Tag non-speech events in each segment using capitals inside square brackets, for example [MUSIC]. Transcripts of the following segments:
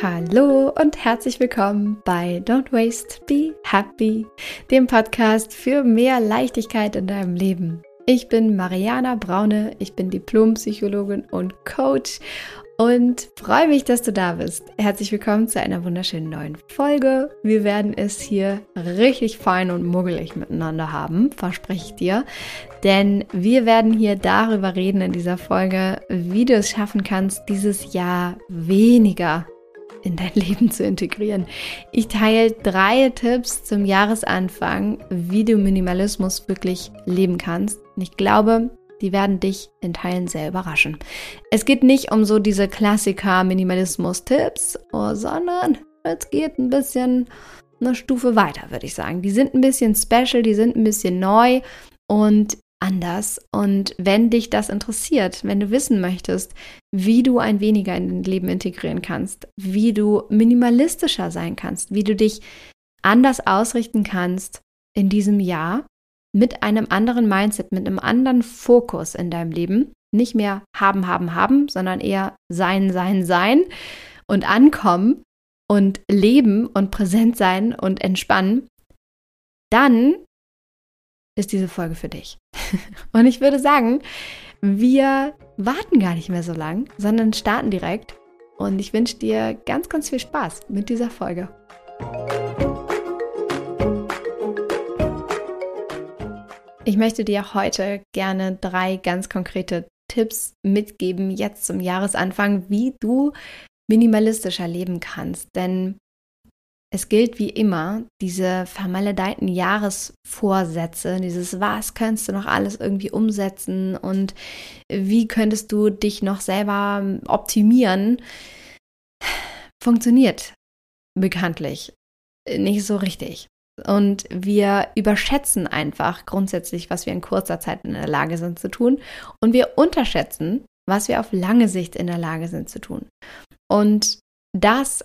Hallo und herzlich willkommen bei Don't Waste, Be Happy, dem Podcast für mehr Leichtigkeit in deinem Leben. Ich bin Mariana Braune, ich bin Diplompsychologin und Coach und freue mich, dass du da bist. Herzlich willkommen zu einer wunderschönen neuen Folge. Wir werden es hier richtig fein und muggelig miteinander haben, verspreche ich dir. Denn wir werden hier darüber reden in dieser Folge, wie du es schaffen kannst, dieses Jahr weniger in dein Leben zu integrieren. Ich teile drei Tipps zum Jahresanfang, wie du Minimalismus wirklich leben kannst. Und ich glaube, die werden dich in Teilen sehr überraschen. Es geht nicht um so diese Klassiker-Minimalismus-Tipps, oh, sondern es geht ein bisschen eine Stufe weiter, würde ich sagen. Die sind ein bisschen special, die sind ein bisschen neu und anders. Und wenn dich das interessiert, wenn du wissen möchtest, wie du ein weniger in dein Leben integrieren kannst, wie du minimalistischer sein kannst, wie du dich anders ausrichten kannst in diesem Jahr, mit einem anderen Mindset, mit einem anderen Fokus in deinem Leben. Nicht mehr haben, haben, haben, sondern eher sein, sein, sein und ankommen und leben und präsent sein und entspannen, dann ist diese Folge für dich. [LAUGHS] Und ich würde sagen, wir warten gar nicht mehr so lang, sondern starten direkt. Und ich wünsche dir ganz, ganz viel Spaß mit dieser Folge. Ich möchte dir heute gerne drei ganz konkrete Tipps mitgeben, jetzt zum Jahresanfang, wie du minimalistischer leben kannst. Denn es gilt wie immer, diese vermaledeiten Jahresvorsätze, dieses Was könntest du noch alles irgendwie umsetzen und wie könntest du dich noch selber optimieren, funktioniert bekanntlich nicht so richtig. Und wir überschätzen einfach grundsätzlich, was wir in kurzer Zeit in der Lage sind zu tun. Und wir unterschätzen, was wir auf lange Sicht in der Lage sind zu tun. Und das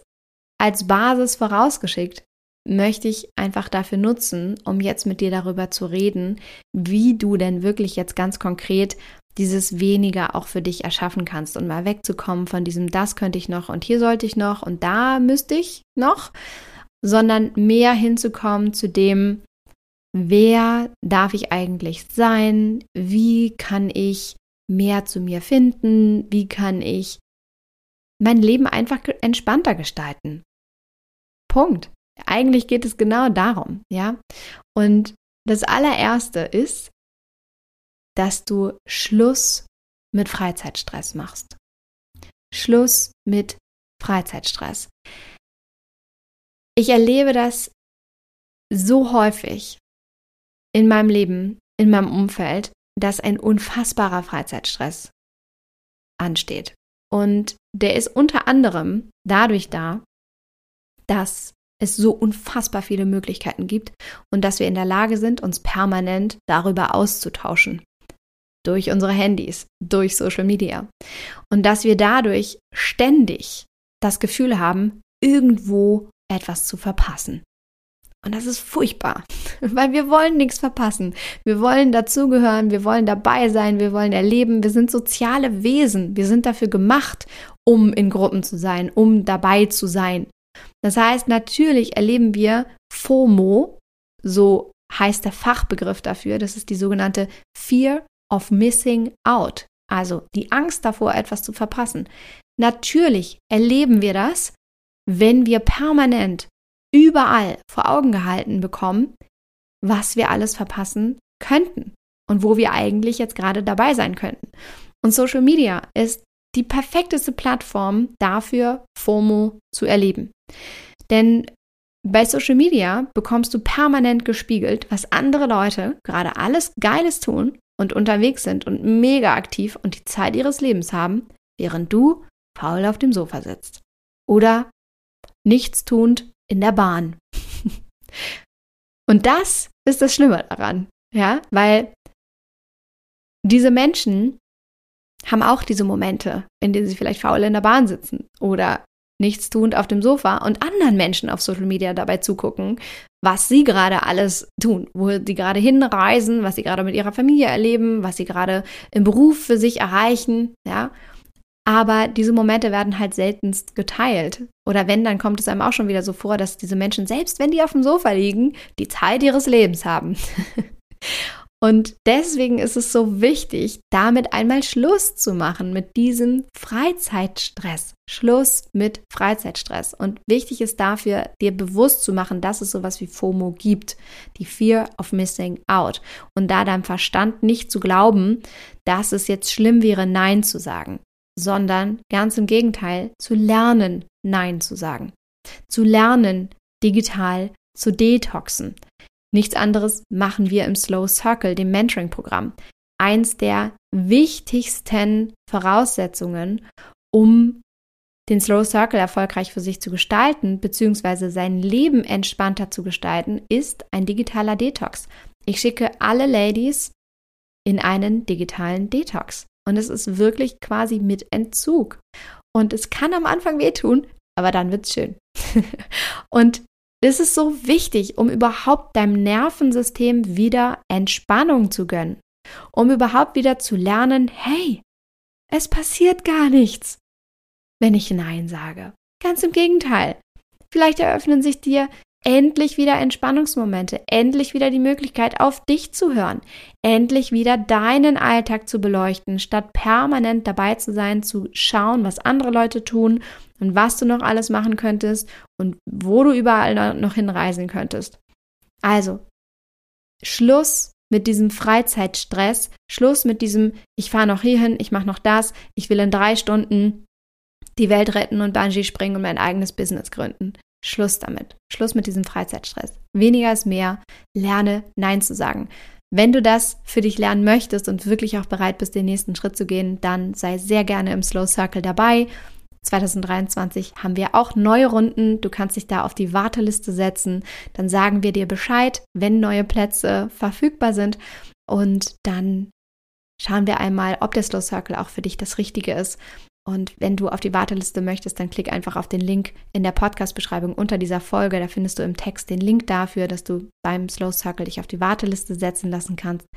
als Basis vorausgeschickt möchte ich einfach dafür nutzen, um jetzt mit dir darüber zu reden, wie du denn wirklich jetzt ganz konkret dieses weniger auch für dich erschaffen kannst. Und mal wegzukommen von diesem, das könnte ich noch und hier sollte ich noch und da müsste ich noch, sondern mehr hinzukommen zu dem, wer darf ich eigentlich sein, wie kann ich mehr zu mir finden, wie kann ich mein Leben einfach entspannter gestalten. Punkt. Eigentlich geht es genau darum, ja? Und das allererste ist, dass du Schluss mit Freizeitstress machst. Schluss mit Freizeitstress. Ich erlebe das so häufig in meinem Leben, in meinem Umfeld, dass ein unfassbarer Freizeitstress ansteht. Und der ist unter anderem dadurch da, dass es so unfassbar viele Möglichkeiten gibt und dass wir in der Lage sind, uns permanent darüber auszutauschen. Durch unsere Handys, durch Social Media. Und dass wir dadurch ständig das Gefühl haben, irgendwo etwas zu verpassen. Und das ist furchtbar, [LAUGHS] weil wir wollen nichts verpassen. Wir wollen dazugehören, wir wollen dabei sein, wir wollen erleben. Wir sind soziale Wesen. Wir sind dafür gemacht, um in Gruppen zu sein, um dabei zu sein. Das heißt, natürlich erleben wir FOMO, so heißt der Fachbegriff dafür. Das ist die sogenannte Fear of Missing Out, also die Angst davor, etwas zu verpassen. Natürlich erleben wir das, wenn wir permanent überall vor Augen gehalten bekommen, was wir alles verpassen könnten und wo wir eigentlich jetzt gerade dabei sein könnten. Und Social Media ist die perfekteste Plattform dafür, FOMO zu erleben. Denn bei Social Media bekommst du permanent gespiegelt, was andere Leute gerade alles Geiles tun und unterwegs sind und mega aktiv und die Zeit ihres Lebens haben, während du faul auf dem Sofa sitzt. Oder nichtstuend in der Bahn. [LAUGHS] Und das ist das Schlimme daran, ja, weil diese Menschen haben auch diese Momente, in denen sie vielleicht faul in der Bahn sitzen oder nichtstuend auf dem Sofa und anderen Menschen auf Social Media dabei zugucken, was sie gerade alles tun, wo sie gerade hinreisen, was sie gerade mit ihrer Familie erleben, was sie gerade im Beruf für sich erreichen, ja. Aber diese Momente werden halt seltenst geteilt. Oder wenn, dann kommt es einem auch schon wieder so vor, dass diese Menschen, selbst wenn die auf dem Sofa liegen, die Zeit ihres Lebens haben. [LAUGHS] Und deswegen ist es so wichtig, damit einmal Schluss zu machen mit diesem Freizeitstress. Schluss mit Freizeitstress. Und wichtig ist dafür, dir bewusst zu machen, dass es sowas wie FOMO gibt, die Fear of Missing Out. Und da deinem Verstand nicht zu glauben, dass es jetzt schlimm wäre, Nein zu sagen, sondern ganz im Gegenteil, zu lernen, Nein zu sagen. Zu lernen, digital zu detoxen. Nichts anderes machen wir im Slow Circle, dem Mentoring-Programm. Eins der wichtigsten Voraussetzungen, um den Slow Circle erfolgreich für sich zu gestalten, beziehungsweise sein Leben entspannter zu gestalten, ist ein digitaler Detox. Ich schicke alle Ladies in einen digitalen Detox. Und es ist wirklich quasi mit Entzug. Und es kann am Anfang wehtun, aber dann wird's schön. [LAUGHS] und das ist so wichtig, um überhaupt deinem Nervensystem wieder Entspannung zu gönnen, um überhaupt wieder zu lernen, hey, es passiert gar nichts, wenn ich Nein sage. Ganz im Gegenteil. Vielleicht eröffnen sich dir endlich wieder Entspannungsmomente, endlich wieder die Möglichkeit, auf dich zu hören, endlich wieder deinen Alltag zu beleuchten, statt permanent dabei zu sein, zu schauen, was andere Leute tun und was du noch alles machen könntest und wo du überall noch hinreisen könntest. Also, Schluss mit diesem Freizeitstress, Schluss mit diesem, ich fahre noch hierhin, ich mache noch das, ich will in drei Stunden die Welt retten und Bungee springen und mein eigenes Business gründen. Schluss damit. Schluss mit diesem Freizeitstress. Weniger ist mehr. Lerne Nein zu sagen. Wenn du das für dich lernen möchtest und wirklich auch bereit bist, den nächsten Schritt zu gehen, dann sei sehr gerne im Slow Circle dabei. 2023 haben wir auch neue Runden. Du kannst dich da auf die Warteliste setzen. Dann sagen wir dir Bescheid, wenn neue Plätze verfügbar sind. Und dann schauen wir einmal, ob der Slow Circle auch für dich das Richtige ist. Und wenn du auf die Warteliste möchtest, dann klick einfach auf den Link in der Podcast-Beschreibung unter dieser Folge. Da findest du im Text den Link dafür, dass du beim Slow Circle dich auf die Warteliste setzen lassen kannst.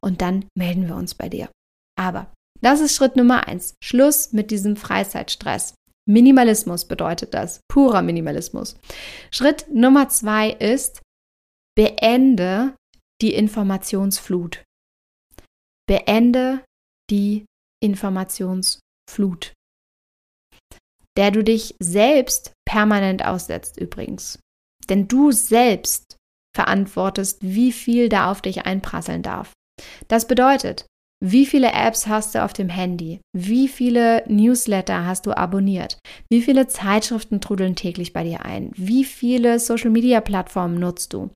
Und dann melden wir uns bei dir. Aber das ist Schritt Nummer eins. Schluss mit diesem Freizeitstress. Minimalismus bedeutet das. Purer Minimalismus. Schritt Nummer zwei ist, beende die Informationsflut. Beende die Informationsflut. Flut, der du dich selbst permanent aussetzt übrigens. Denn du selbst verantwortest, wie viel da auf dich einprasseln darf. Das bedeutet, wie viele Apps hast du auf dem Handy? Wie viele Newsletter hast du abonniert? Wie viele Zeitschriften trudeln täglich bei dir ein? Wie viele Social-Media-Plattformen nutzt du?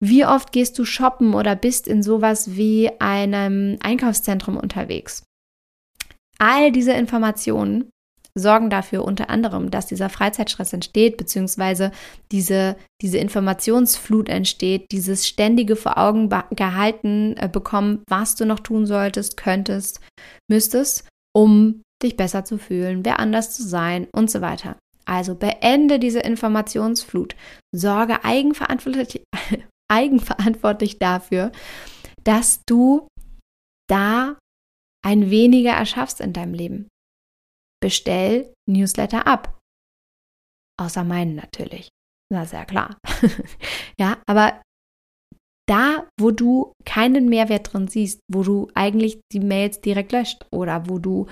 Wie oft gehst du shoppen oder bist in sowas wie einem Einkaufszentrum unterwegs? All diese Informationen sorgen dafür unter anderem, dass dieser Freizeitstress entsteht, beziehungsweise diese, diese Informationsflut entsteht, dieses ständige vor Augen gehalten äh, bekommen, was du noch tun solltest, könntest, müsstest, um dich besser zu fühlen, wer anders zu sein und so weiter. Also beende diese Informationsflut, sorge eigenverantwortlich, [LAUGHS] eigenverantwortlich dafür, dass du da ein weniger erschaffst in deinem Leben. Bestell Newsletter ab. Außer meinen natürlich. Na, sehr klar. [LAUGHS] ja, aber da, wo du keinen Mehrwert drin siehst, wo du eigentlich die Mails direkt löscht oder wo du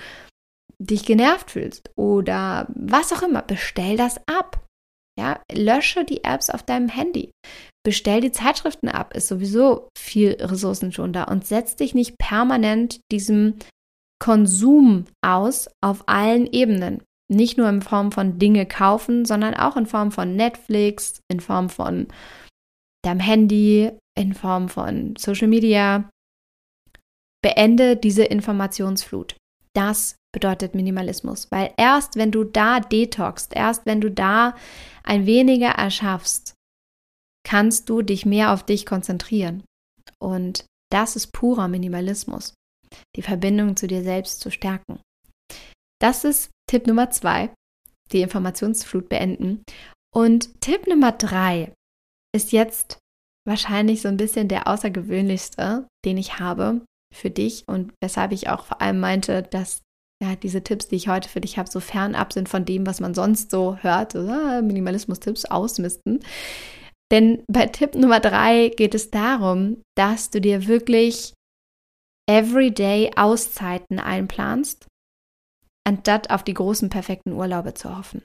dich genervt fühlst oder was auch immer, bestell das ab. Ja, lösche die Apps auf deinem Handy. Bestell die Zeitschriften ab, ist sowieso viel Ressourcen schon da und setz dich nicht permanent diesem Konsum aus auf allen Ebenen. Nicht nur in Form von Dinge kaufen, sondern auch in Form von Netflix, in Form von deinem Handy, in Form von Social Media. Beende diese Informationsflut. Das bedeutet Minimalismus, weil erst wenn du da detoxst, erst wenn du da ein weniger erschaffst, kannst du dich mehr auf dich konzentrieren. Und das ist purer Minimalismus, die Verbindung zu dir selbst zu stärken. Das ist Tipp Nummer zwei, die Informationsflut beenden. Und Tipp Nummer drei ist jetzt wahrscheinlich so ein bisschen der außergewöhnlichste, den ich habe für dich und weshalb ich auch vor allem meinte, dass ja, diese Tipps, die ich heute für dich habe, so fernab sind von dem, was man sonst so hört. Ah, Minimalismus-Tipps ausmisten. Denn bei Tipp Nummer drei geht es darum, dass du dir wirklich everyday Auszeiten einplanst, anstatt auf die großen perfekten Urlaube zu hoffen.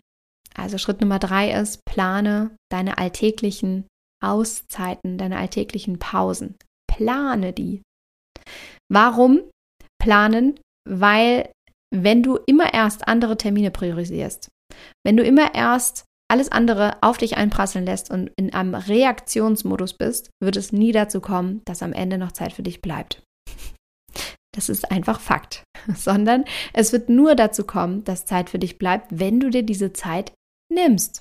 Also Schritt Nummer drei ist, plane deine alltäglichen Auszeiten, deine alltäglichen Pausen. Plane die. Warum planen? Weil wenn du immer erst andere Termine priorisierst, wenn du immer erst alles andere auf dich einprasseln lässt und in einem Reaktionsmodus bist, wird es nie dazu kommen, dass am Ende noch Zeit für dich bleibt. [LAUGHS] Das ist einfach Fakt. [LAUGHS] Sondern es wird nur dazu kommen, dass Zeit für dich bleibt, wenn du dir diese Zeit nimmst.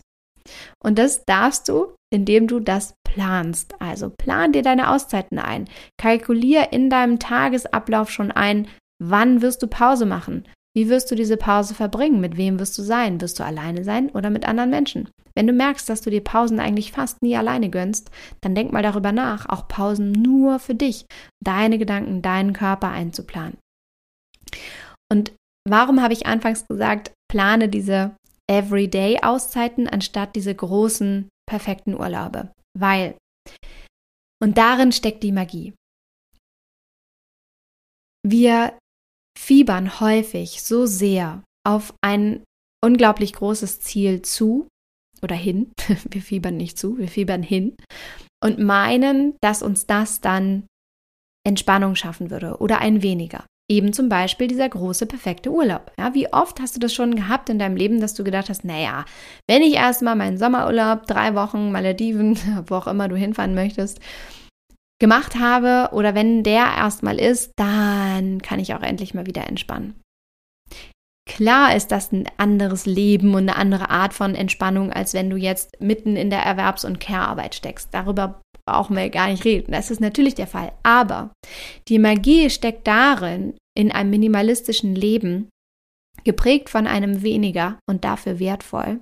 Und das darfst du, indem du das planst. Also plan dir deine Auszeiten ein. Kalkulier in deinem Tagesablauf schon ein, wann wirst du Pause machen. Wie wirst du diese Pause verbringen? Mit wem wirst du sein? Wirst du alleine sein oder mit anderen Menschen? Wenn du merkst, dass du dir Pausen eigentlich fast nie alleine gönnst, dann denk mal darüber nach, auch Pausen nur für dich, deine Gedanken, deinen Körper einzuplanen. Und warum habe ich anfangs gesagt, plane diese Everyday-Auszeiten anstatt diese großen, perfekten Urlaube? Weil, und darin steckt die Magie. Wir fiebern häufig so sehr auf ein unglaublich großes Ziel zu oder hin. [LAUGHS] Wir fiebern nicht zu, wir fiebern hin und meinen, dass uns das dann Entspannung schaffen würde oder ein weniger. Eben zum Beispiel dieser große, perfekte Urlaub. Ja, wie oft hast du das schon gehabt in deinem Leben, dass du gedacht hast, naja, wenn ich erstmal meinen Sommerurlaub, drei Wochen, Malediven, [LAUGHS] wo auch immer du hinfahren möchtest, gemacht habe oder wenn der erstmal ist, dann kann ich auch endlich mal wieder entspannen. Klar ist das ein anderes Leben und eine andere Art von Entspannung, als wenn du jetzt mitten in der Erwerbs- und Care-Arbeit steckst. Darüber brauchen wir gar nicht reden. Das ist natürlich der Fall. Aber die Magie steckt darin, in einem minimalistischen Leben, geprägt von einem weniger und dafür wertvoll,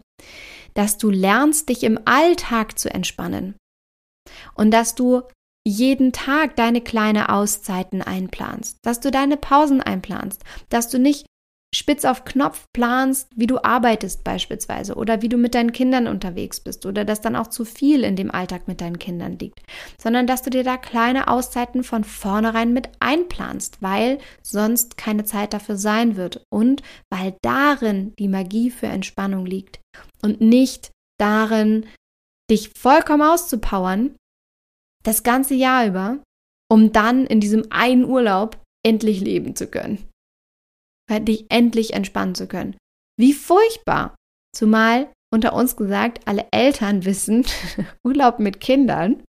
dass du lernst, dich im Alltag zu entspannen und dass du jeden Tag deine kleine Auszeiten einplanst, dass du deine Pausen einplanst, dass du nicht spitz auf Knopf planst, wie du arbeitest beispielsweise oder wie du mit deinen Kindern unterwegs bist oder dass dann auch zu viel in dem Alltag mit deinen Kindern liegt, sondern dass du dir da kleine Auszeiten von vornherein mit einplanst, weil sonst keine Zeit dafür sein wird und weil darin die Magie für Entspannung liegt und nicht darin, dich vollkommen auszupowern das ganze Jahr über, um dann in diesem einen Urlaub endlich leben zu können. Dich endlich entspannen zu können. Wie furchtbar. Zumal unter uns gesagt, alle Eltern wissen, [LAUGHS] Urlaub mit Kindern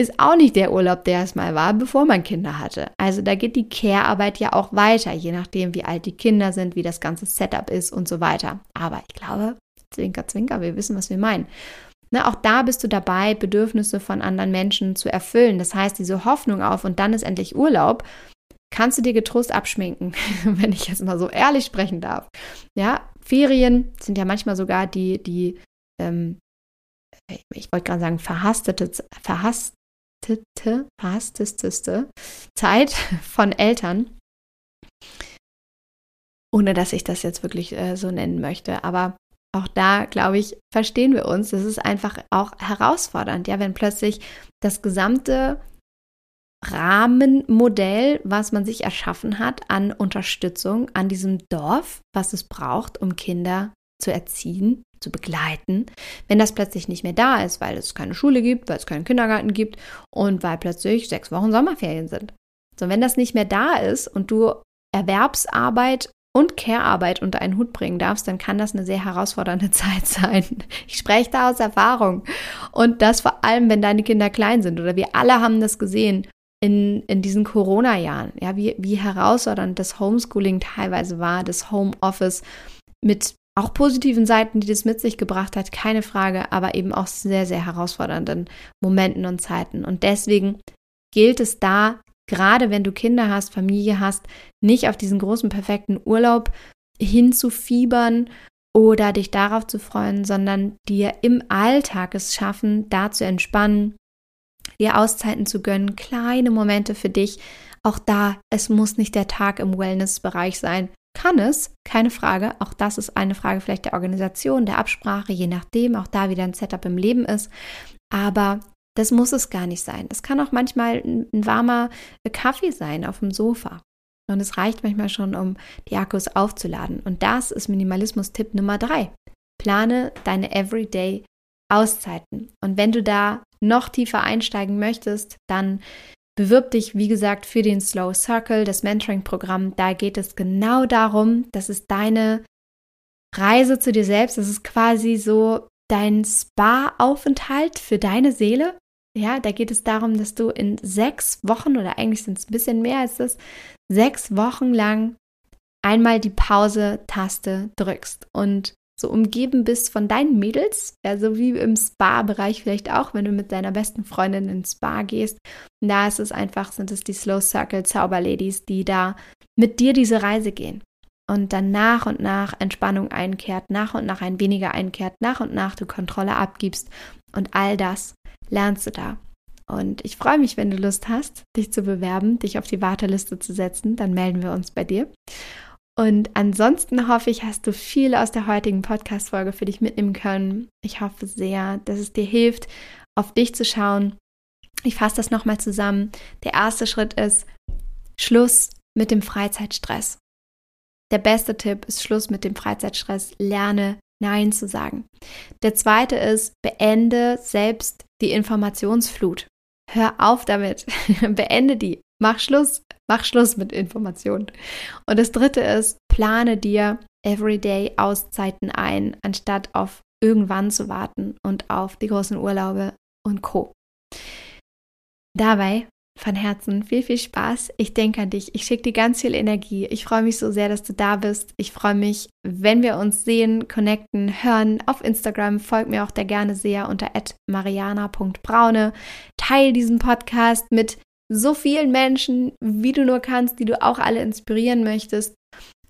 ist auch nicht der Urlaub, der es mal war, bevor man Kinder hatte. Also da geht die Care-Arbeit ja auch weiter, je nachdem, wie alt die Kinder sind, wie das ganze Setup ist und so weiter. Aber ich glaube, zwinker, zwinker, wir wissen, was wir meinen. Ne, auch da bist du dabei, Bedürfnisse von anderen Menschen zu erfüllen. Das heißt, diese Hoffnung auf und dann ist endlich Urlaub, kannst du dir getrost abschminken, [LAUGHS] wenn ich jetzt mal so ehrlich sprechen darf. Ja, Ferien sind ja manchmal sogar die, die, ähm, ich wollte gerade sagen, verhastete, verhastete, verhasteste Zeit [LAUGHS] von Eltern. Ohne dass ich das jetzt wirklich äh, so nennen möchte. Aber auch da, glaube ich, verstehen wir uns. Das ist einfach auch herausfordernd, ja, wenn plötzlich das gesamte Rahmenmodell, was man sich erschaffen hat an Unterstützung an diesem Dorf, was es braucht, um Kinder zu erziehen, zu begleiten, wenn das plötzlich nicht mehr da ist, weil es keine Schule gibt, weil es keinen Kindergarten gibt und weil plötzlich sechs Wochen Sommerferien sind. So, wenn das nicht mehr da ist und du Erwerbsarbeit und Care-Arbeit unter einen Hut bringen darfst, dann kann das eine sehr herausfordernde [LAUGHS] Zeit sein. Ich spreche da aus Erfahrung. Und das vor allem, wenn deine Kinder klein sind oder wir alle haben das gesehen in, in diesen Corona-Jahren, ja, wie, wie herausfordernd das Homeschooling teilweise war, das Homeoffice mit auch positiven Seiten, die das mit sich gebracht hat, keine Frage, aber eben auch sehr, sehr herausfordernden Momenten und Zeiten. Und deswegen gilt es da gerade wenn du Kinder hast, Familie hast, nicht auf diesen großen, perfekten Urlaub hinzufiebern oder dich darauf zu freuen, sondern dir im Alltag es schaffen, da zu entspannen, dir Auszeiten zu gönnen, kleine Momente für dich. Auch da, es muss nicht der Tag im Wellness-Bereich sein. kann es, keine Frage. Auch das ist eine Frage vielleicht der Organisation, der Absprache, je nachdem, auch da wieder ein Setup im Leben ist. Aber das muss es gar nicht sein. Es kann auch manchmal ein, ein warmer Kaffee sein auf dem Sofa. Und es reicht manchmal schon, um die Akkus aufzuladen. Und das ist Minimalismus-Tipp Nummer drei. Plane deine Everyday Auszeiten. Und wenn du da noch tiefer einsteigen möchtest, dann bewirb dich, wie gesagt, für den Slow Circle, das Mentoring-Programm. Da geht es genau darum, das ist deine Reise zu dir selbst. Das ist quasi so dein Spa-Aufenthalt für deine Seele. Ja, da geht es darum, dass du in sechs Wochen oder eigentlich sind es ein bisschen mehr als das, sechs Wochen lang einmal die Pause-Taste drückst und so umgeben bist von deinen Mädels, also wie im Spa-Bereich vielleicht auch, wenn du mit deiner besten Freundin ins Spa gehst. Da ist es einfach, sind es die Slow Circle Zauberladies, die da mit dir diese Reise gehen und dann nach und nach Entspannung einkehrt, nach und nach ein weniger einkehrt, nach und nach du Kontrolle abgibst und all das lernst du da. Und ich freue mich, wenn du Lust hast, dich zu bewerben, dich auf die Warteliste zu setzen, dann melden wir uns bei dir. Und ansonsten hoffe ich, hast du viel aus der heutigen Podcast-Folge für dich mitnehmen können. Ich hoffe sehr, dass es dir hilft, auf dich zu schauen. Ich fasse das nochmal zusammen. Der erste Schritt ist Schluss mit dem Freizeitstress. Der beste Tipp ist Schluss mit dem Freizeitstress. Lerne Nein zu sagen. Der zweite ist, beende selbst die Informationsflut. Hör auf damit. [LAUGHS] beende die. Mach Schluss. Mach Schluss mit Informationen. Und das dritte ist, plane dir Everyday Auszeiten ein, anstatt auf irgendwann zu warten und auf die großen Urlaube und Co. Dabei von Herzen viel, viel Spaß. Ich denke an dich. Ich schicke dir ganz viel Energie. Ich freue mich so sehr, dass du da bist. Ich freue mich, wenn wir uns sehen, connecten, hören auf Instagram. Folg mir auch da gerne sehr unter mariana.braune. Teil diesen Podcast mit so vielen Menschen, wie du nur kannst, die du auch alle inspirieren möchtest,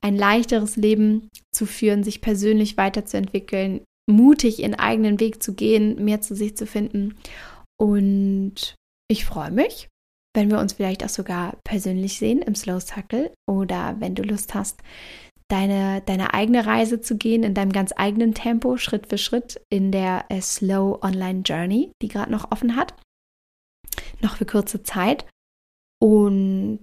ein leichteres Leben zu führen, sich persönlich weiterzuentwickeln, mutig ihren eigenen Weg zu gehen, mehr zu sich zu finden. Und ich freue mich, wenn wir uns vielleicht auch sogar persönlich sehen im Slow Circle oder wenn du Lust hast, deine, deine eigene Reise zu gehen in deinem ganz eigenen Tempo, Schritt für Schritt in der äh, Slow Online Journey, die gerade noch offen hat noch für kurze Zeit. Und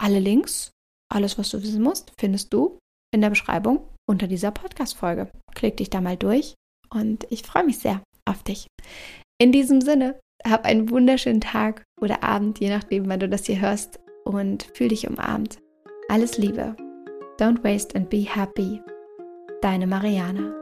alle Links, alles, was du wissen musst, findest du in der Beschreibung unter dieser Podcast-Folge. Klick dich da mal durch und ich freue mich sehr auf dich. In diesem Sinne, hab einen wunderschönen Tag oder Abend, je nachdem, wann du das hier hörst und fühl dich umarmt. Alles Liebe. Don't waste and be happy. Deine Mariana.